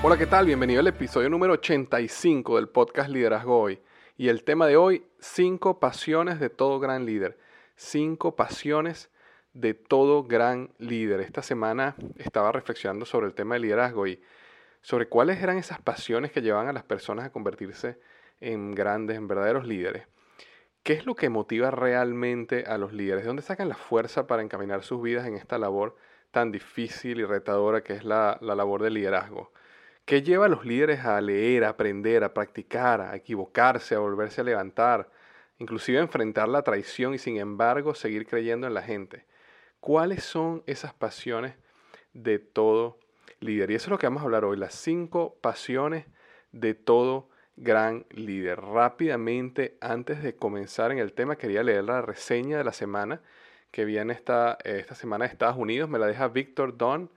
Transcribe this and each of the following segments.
Hola, ¿qué tal? Bienvenido al episodio número 85 del podcast Liderazgo Hoy. Y el tema de hoy, cinco pasiones de todo gran líder. Cinco pasiones de todo gran líder. Esta semana estaba reflexionando sobre el tema de liderazgo y sobre cuáles eran esas pasiones que llevaban a las personas a convertirse en grandes, en verdaderos líderes. ¿Qué es lo que motiva realmente a los líderes? ¿De dónde sacan la fuerza para encaminar sus vidas en esta labor tan difícil y retadora que es la, la labor de liderazgo? ¿Qué lleva a los líderes a leer, a aprender, a practicar, a equivocarse, a volverse a levantar, inclusive a enfrentar la traición y sin embargo seguir creyendo en la gente? ¿Cuáles son esas pasiones de todo líder? Y eso es lo que vamos a hablar hoy, las cinco pasiones de todo gran líder. Rápidamente, antes de comenzar en el tema, quería leer la reseña de la semana que viene esta, esta semana de Estados Unidos. Me la deja Víctor Don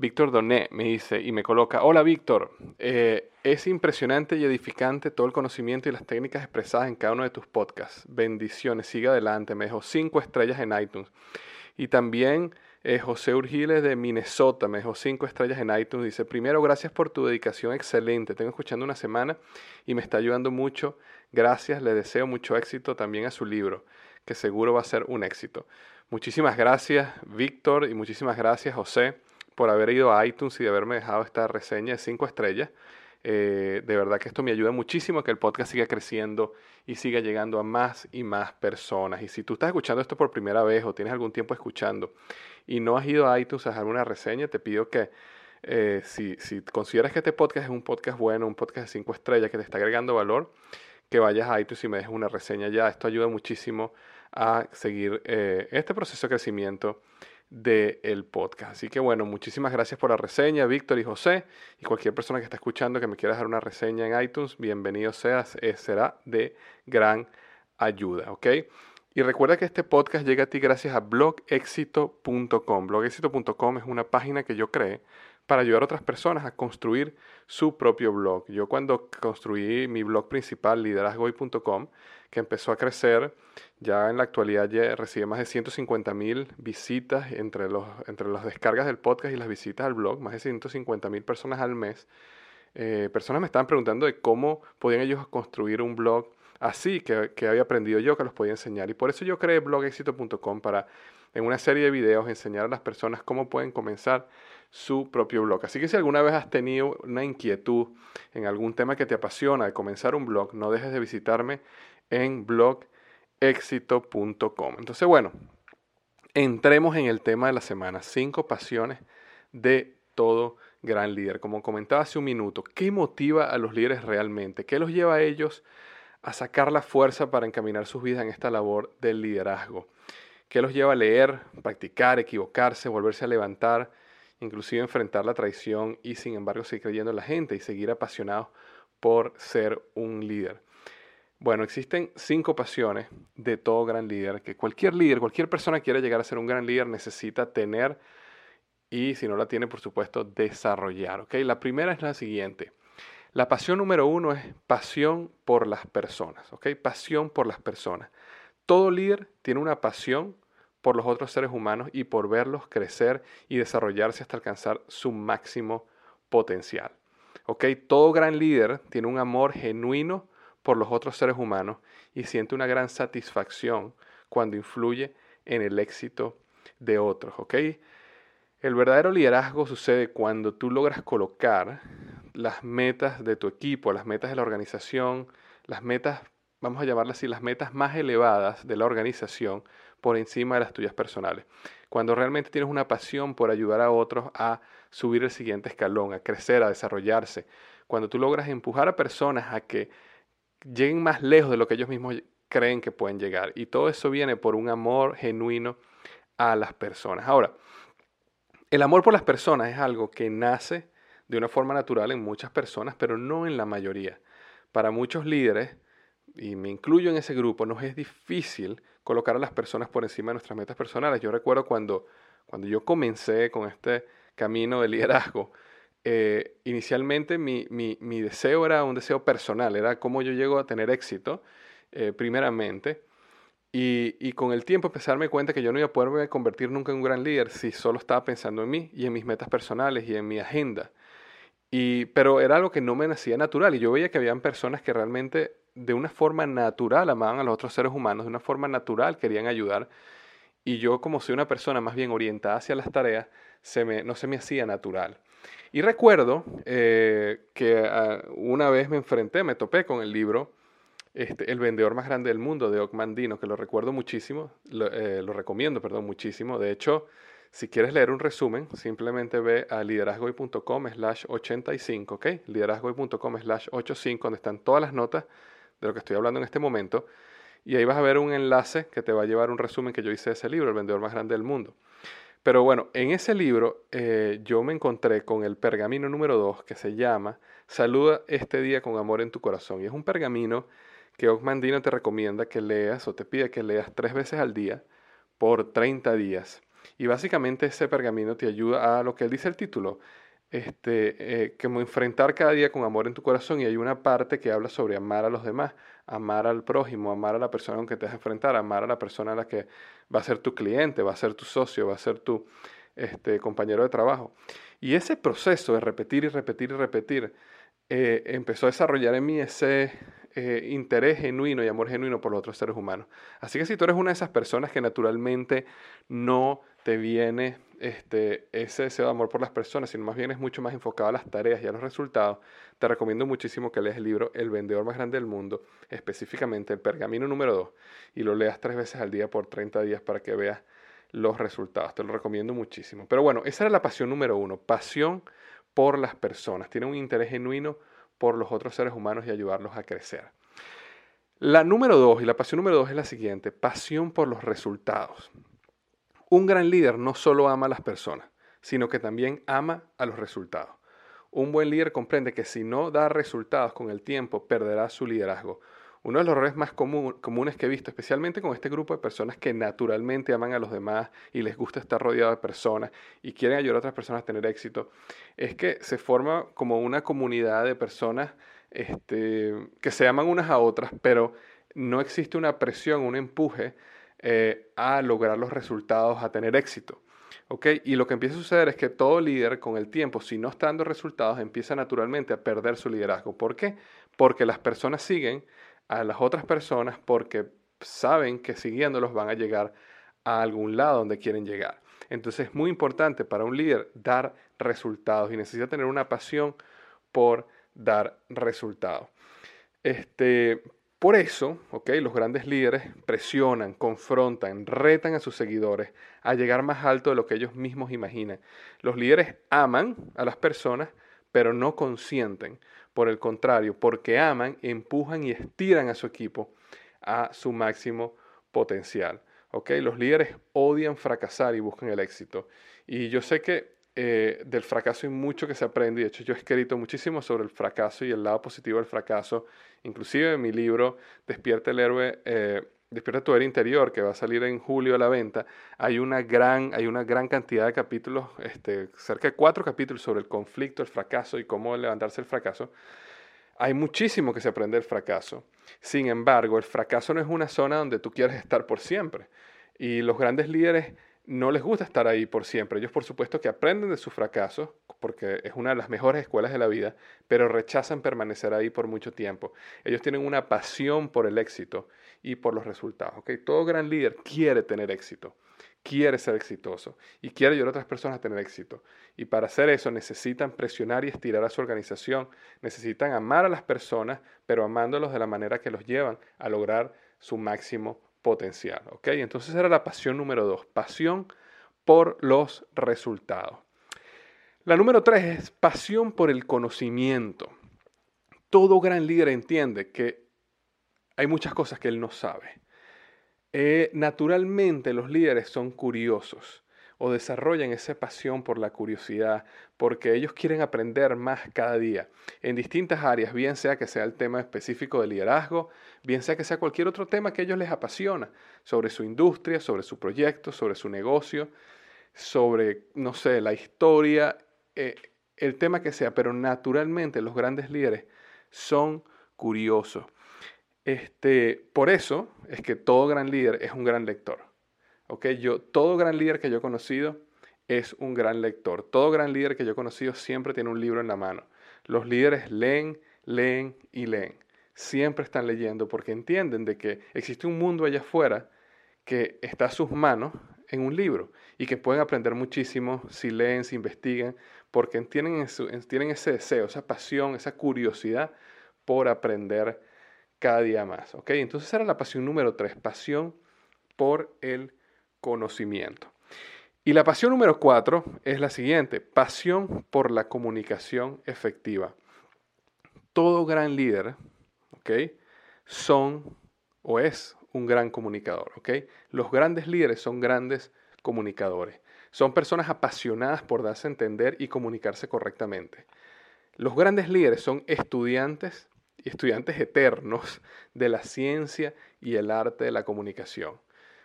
Víctor Doné me dice y me coloca, hola Víctor, eh, es impresionante y edificante todo el conocimiento y las técnicas expresadas en cada uno de tus podcasts. Bendiciones, siga adelante, me dejó cinco estrellas en iTunes. Y también eh, José Urgiles de Minnesota me dejó cinco estrellas en iTunes. Dice, primero, gracias por tu dedicación excelente. Tengo escuchando una semana y me está ayudando mucho. Gracias, le deseo mucho éxito también a su libro, que seguro va a ser un éxito. Muchísimas gracias, Víctor, y muchísimas gracias, José por haber ido a iTunes y de haberme dejado esta reseña de 5 estrellas. Eh, de verdad que esto me ayuda muchísimo a que el podcast siga creciendo y siga llegando a más y más personas. Y si tú estás escuchando esto por primera vez o tienes algún tiempo escuchando y no has ido a iTunes a dejar una reseña, te pido que eh, si, si, consideras que este podcast es un podcast bueno, un podcast de 5 estrellas que te está agregando valor, que vayas a iTunes y me dejes una reseña ya. Esto ayuda muchísimo a seguir eh, este proceso de crecimiento del podcast. Así que bueno, muchísimas gracias por la reseña, Víctor y José. Y cualquier persona que está escuchando que me quiera dejar una reseña en iTunes, bienvenido seas, eh, será de gran ayuda, ¿ok? Y recuerda que este podcast llega a ti gracias a blogexito.com. Blogexito.com es una página que yo creé para ayudar a otras personas a construir su propio blog. Yo cuando construí mi blog principal, liderazgoy.com, que empezó a crecer, ya en la actualidad ya recibe más de 150 mil visitas entre, los, entre las descargas del podcast y las visitas al blog, más de 150 mil personas al mes. Eh, personas me estaban preguntando de cómo podían ellos construir un blog así, que, que había aprendido yo, que los podía enseñar. Y por eso yo creé blogexito.com para en una serie de videos enseñar a las personas cómo pueden comenzar su propio blog. Así que si alguna vez has tenido una inquietud en algún tema que te apasiona de comenzar un blog, no dejes de visitarme en blogexito.com. Entonces, bueno, entremos en el tema de la semana, cinco pasiones de todo gran líder. Como comentaba hace un minuto, ¿qué motiva a los líderes realmente? ¿Qué los lleva a ellos a sacar la fuerza para encaminar sus vidas en esta labor del liderazgo? ¿Qué los lleva a leer, practicar, equivocarse, volverse a levantar, inclusive enfrentar la traición y sin embargo seguir creyendo en la gente y seguir apasionados por ser un líder? Bueno, existen cinco pasiones de todo gran líder, que cualquier líder, cualquier persona que quiera llegar a ser un gran líder necesita tener y si no la tiene, por supuesto, desarrollar. La primera es la siguiente. La pasión número uno es pasión por las personas. ¿okay? Pasión por las personas. Todo líder tiene una pasión por los otros seres humanos y por verlos crecer y desarrollarse hasta alcanzar su máximo potencial. ¿okay? Todo gran líder tiene un amor genuino por los otros seres humanos y siente una gran satisfacción cuando influye en el éxito de otros. ¿okay? El verdadero liderazgo sucede cuando tú logras colocar las metas de tu equipo, las metas de la organización, las metas, vamos a llamarlas así, las metas más elevadas de la organización por encima de las tuyas personales. Cuando realmente tienes una pasión por ayudar a otros a subir el siguiente escalón, a crecer, a desarrollarse. Cuando tú logras empujar a personas a que lleguen más lejos de lo que ellos mismos creen que pueden llegar. Y todo eso viene por un amor genuino a las personas. Ahora, el amor por las personas es algo que nace de una forma natural en muchas personas, pero no en la mayoría. Para muchos líderes, y me incluyo en ese grupo, nos es difícil colocar a las personas por encima de nuestras metas personales. Yo recuerdo cuando, cuando yo comencé con este camino de liderazgo, eh, inicialmente mi, deseo era un deseo personal, era cómo yo llego a tener éxito, eh, primeramente, y, con el tiempo empecé a darme cuenta que yo no iba a poderme convertir nunca en un gran líder si solo estaba pensando en mí y en mis metas personales y en mi agenda. Y, pero era algo que no me nacía natural y yo veía que habían personas que realmente de una forma natural amaban a los otros seres humanos, de una forma natural querían ayudar. Y yo como soy una persona más bien orientada hacia las tareas, se me, no se me hacía natural. Y recuerdo eh, que ah, una vez me enfrenté, me topé con el libro este, el vendedor más grande del mundo de Ocmandino, que lo recuerdo muchísimo, eh, lo, recomiendo, perdón, muchísimo. De hecho, si quieres leer un resumen, simplemente ve a liderazgoy.com slash 85, ¿ok? liderazgoy.com slash 85, donde están todas las notas de lo que estoy hablando en este momento. Y ahí vas a ver un enlace que te va a llevar un resumen que yo hice de ese libro, El vendedor más grande del mundo. Pero bueno, en ese libro eh, yo me encontré con el pergamino número 2 que se llama Saluda este día con amor en tu corazón. Y es un pergamino que Ogmandino te recomienda que leas o te pide que leas tres veces al día por 30 días. Y básicamente ese pergamino te ayuda a lo que él dice el título, este, eh, como enfrentar cada día con amor en tu corazón. Y hay una parte que habla sobre amar a los demás, amar al prójimo, amar a la persona con que te vas a enfrentar, amar a la persona a la que va a ser tu cliente, va a ser tu socio, va a ser tu este, compañero de trabajo. Y ese proceso de repetir y repetir y repetir eh, empezó a desarrollar en mí ese, eh, interés genuino y amor genuino por los otros seres humanos. Así que si tú eres una de esas personas que naturalmente no te viene este, ese deseo de amor por las personas, sino más bien es mucho más enfocado a las tareas y a los resultados, te recomiendo muchísimo que leas el libro El vendedor más grande del mundo, específicamente el pergamino número 2, y lo leas tres veces al día por 30 días para que veas los resultados. Te lo recomiendo muchísimo. Pero bueno, esa era la pasión número uno, pasión por las personas. Tiene un interés genuino por los otros seres humanos y ayudarlos a crecer. La número dos y la pasión número dos es la siguiente, pasión por los resultados. Un gran líder no solo ama a las personas, sino que también ama a los resultados. Un buen líder comprende que si no da resultados con el tiempo, perderá su liderazgo. Uno de los errores más comunes que he visto, especialmente con este grupo de personas que naturalmente aman a los demás y les gusta estar rodeado de personas y quieren ayudar a otras personas a tener éxito, es que se forma como una comunidad de personas este, que se aman unas a otras, pero no existe una presión, un empuje eh, a lograr los resultados, a tener éxito. Y lo que empieza a suceder es que todo líder con el tiempo, si no está dando resultados, empieza naturalmente a perder su liderazgo. ¿Por qué? Porque las personas siguen a las otras personas porque saben que siguiéndolos van a llegar a algún lado donde quieren llegar. Entonces es muy importante para un líder dar resultados y necesita tener una pasión por dar resultados. Este, por eso, los grandes líderes presionan, confrontan, retan a sus seguidores a llegar más alto de lo que ellos mismos imaginan. Los líderes aman a las personas, pero no consienten. Por el contrario, porque aman, empujan y estiran a su equipo a su máximo potencial. Los líderes odian fracasar y buscan el éxito. Y yo sé que eh, del fracaso hay mucho que se aprende. De hecho, yo he escrito muchísimo sobre el fracaso y el lado positivo del fracaso. Inclusive en mi libro Despierta el héroe, eh, Despierta tu héroe interior, que va a salir en julio a la venta, hay una gran, hay una gran cantidad de capítulos, este, cerca de cuatro capítulos sobre el conflicto, el fracaso y cómo levantarse el fracaso. Hay muchísimo que se aprende del fracaso. Sin embargo, el fracaso no es una zona donde tú quieres estar por siempre. Y los grandes líderes no les gusta estar ahí por siempre. Ellos, por supuesto, que aprenden de sus fracasos, porque es una de las mejores escuelas de la vida, pero rechazan permanecer ahí por mucho tiempo. Ellos tienen una pasión por el éxito y por los resultados. Todo gran líder quiere tener éxito quiere ser exitoso y quiere ayudar a otras personas a tener éxito. Y para hacer eso necesitan presionar y estirar a su organización, necesitan amar a las personas, pero amándolos de la manera que los llevan a lograr su máximo potencial. ¿ok? Entonces era la pasión número dos, pasión por los resultados. La número tres es pasión por el conocimiento. Todo gran líder entiende que hay muchas cosas que él no sabe eh, naturalmente los líderes son curiosos o desarrollan esa pasión por la curiosidad, porque ellos quieren aprender más cada día en distintas áreas, bien sea que sea el tema específico de liderazgo, bien sea que sea cualquier otro tema que a ellos les apasiona, sobre su industria, sobre su proyecto, sobre su negocio, sobre, no sé, la historia, eh, el tema que sea, pero naturalmente los grandes líderes son curiosos. Este, por eso es que todo gran líder es un gran lector. ¿Okay? Yo, todo gran líder que yo he conocido es un gran lector. Todo gran líder que yo he conocido siempre tiene un libro en la mano. Los líderes leen, leen y leen. Siempre están leyendo porque entienden de que existe un mundo allá afuera que está a sus manos en un libro y que pueden aprender muchísimo si leen, si investigan, porque tienen, tienen ese deseo, esa pasión, esa curiosidad por aprender cada día más. ¿ok? Entonces era la pasión número tres, pasión por el conocimiento. Y la pasión número cuatro es la siguiente, pasión por la comunicación efectiva. Todo gran líder, ¿ok? Son o es un gran comunicador, ¿ok? Los grandes líderes son grandes comunicadores. Son personas apasionadas por darse a entender y comunicarse correctamente. Los grandes líderes son estudiantes y estudiantes eternos de la ciencia y el arte de la comunicación.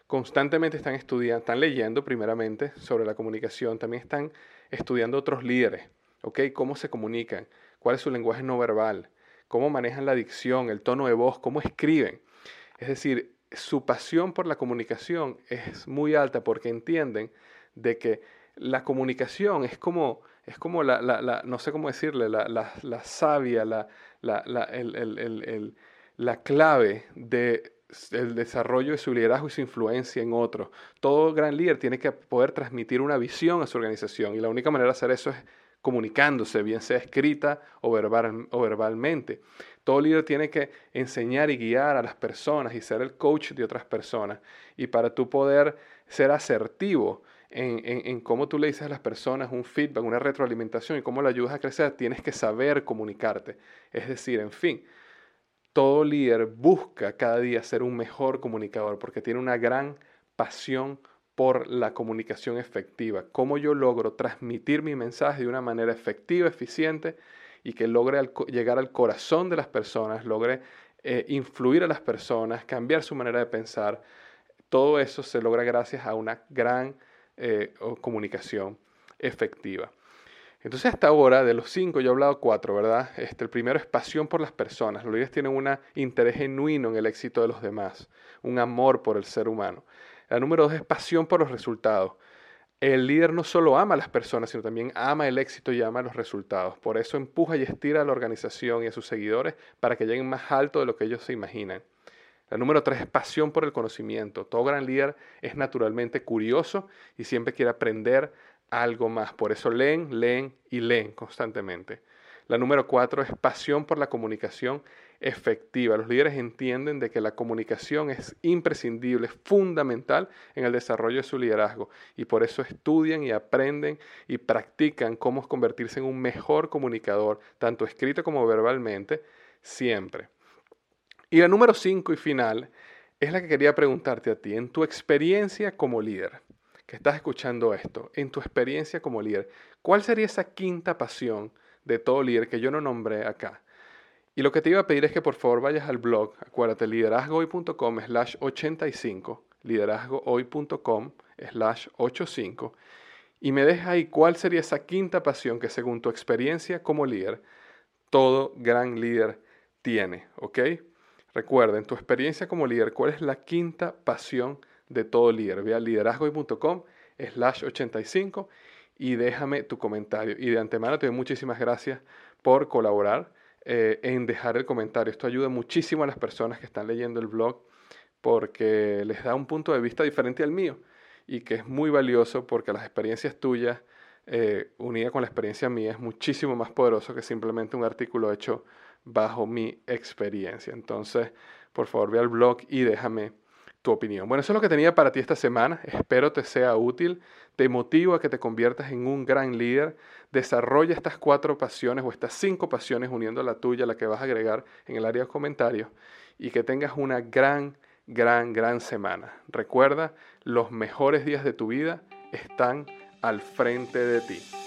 Constantemente están estudiando, están leyendo primeramente sobre la comunicación, también están estudiando otros líderes, ¿ok? Cómo se comunican, cuál es su lenguaje no verbal, cómo manejan la dicción, el tono de voz, cómo escriben. Es decir, su pasión por la comunicación es muy alta porque entienden de que la comunicación es como, es como la, la, la no sé cómo decirle, la, la sabia, la, la, clave del desarrollo de su liderazgo y su influencia en otros. Todo gran líder tiene que poder transmitir una visión a su organización y la única manera de hacer eso es comunicándose, bien sea escrita o, verbal, o verbalmente. Todo líder tiene que enseñar y guiar a las personas y ser el coach de otras personas. Y para tú poder ser asertivo, en, cómo tú le dices a las personas un feedback, una retroalimentación y cómo le ayudas a crecer, tienes que saber comunicarte. Es decir, en fin, todo líder busca cada día ser un mejor comunicador porque tiene una gran pasión por la comunicación efectiva. Cómo yo logro transmitir mi mensaje de una manera efectiva, eficiente y que logre llegar al corazón de las personas, logre eh, influir a las personas, cambiar su manera de pensar. Todo eso se logra gracias a una gran eh, comunicación efectiva. Entonces hasta ahora, de los cinco, yo he hablado cuatro, ¿verdad? Este, el primero es pasión por las personas. Los líderes tienen un interés genuino en el éxito de los demás, un amor por el ser humano. La número dos es pasión por los resultados. El líder no solo ama a las personas, sino también ama el éxito y ama los resultados. Por eso empuja y estira a la organización y a sus seguidores para que lleguen más alto de lo que ellos se imaginan. La número tres es pasión por el conocimiento. Todo gran líder es naturalmente curioso y siempre quiere aprender algo más. Por eso leen, leen y leen constantemente. La número cuatro es pasión por la comunicación efectiva. Los líderes entienden de que la comunicación es imprescindible, es fundamental en el desarrollo de su liderazgo y por eso estudian y aprenden y practican cómo convertirse en un mejor comunicador, tanto escrito como verbalmente, siempre. Y la número cinco y final es la que quería preguntarte a ti, en tu experiencia como líder, que estás escuchando esto, en tu experiencia como líder, ¿cuál sería esa quinta pasión de todo líder que yo no nombré acá? Y lo que te iba a pedir es que por favor vayas al blog, acuérdate, liderazgohoy.com slash 85, liderazgohoy.com slash 85, y me dejas ahí cuál sería esa quinta pasión que según tu experiencia como líder, todo gran líder tiene, ¿ok? Recuerda, en tu experiencia como líder, ¿cuál es la quinta pasión de todo líder? Ve a liderazgohoy.com slash 85 y déjame tu comentario. Y de antemano te doy muchísimas gracias por colaborar eh, en dejar el comentario. Esto ayuda muchísimo a las personas que están leyendo el blog porque les da un punto de vista diferente al mío y que es muy valioso porque las experiencias tuyas eh, unida con la experiencia mía es muchísimo más poderoso que simplemente un artículo hecho bajo mi experiencia. Entonces, por favor, ve al blog y déjame tu opinión. Bueno, eso es lo que tenía para ti esta semana. Espero te sea útil. Te motivo a que te conviertas en un gran líder. Desarrolla estas cuatro pasiones o estas cinco pasiones uniendo la tuya, la que vas a agregar en el área de comentarios. Y que tengas una gran, gran, gran semana. Recuerda, los mejores días de tu vida están al frente de ti.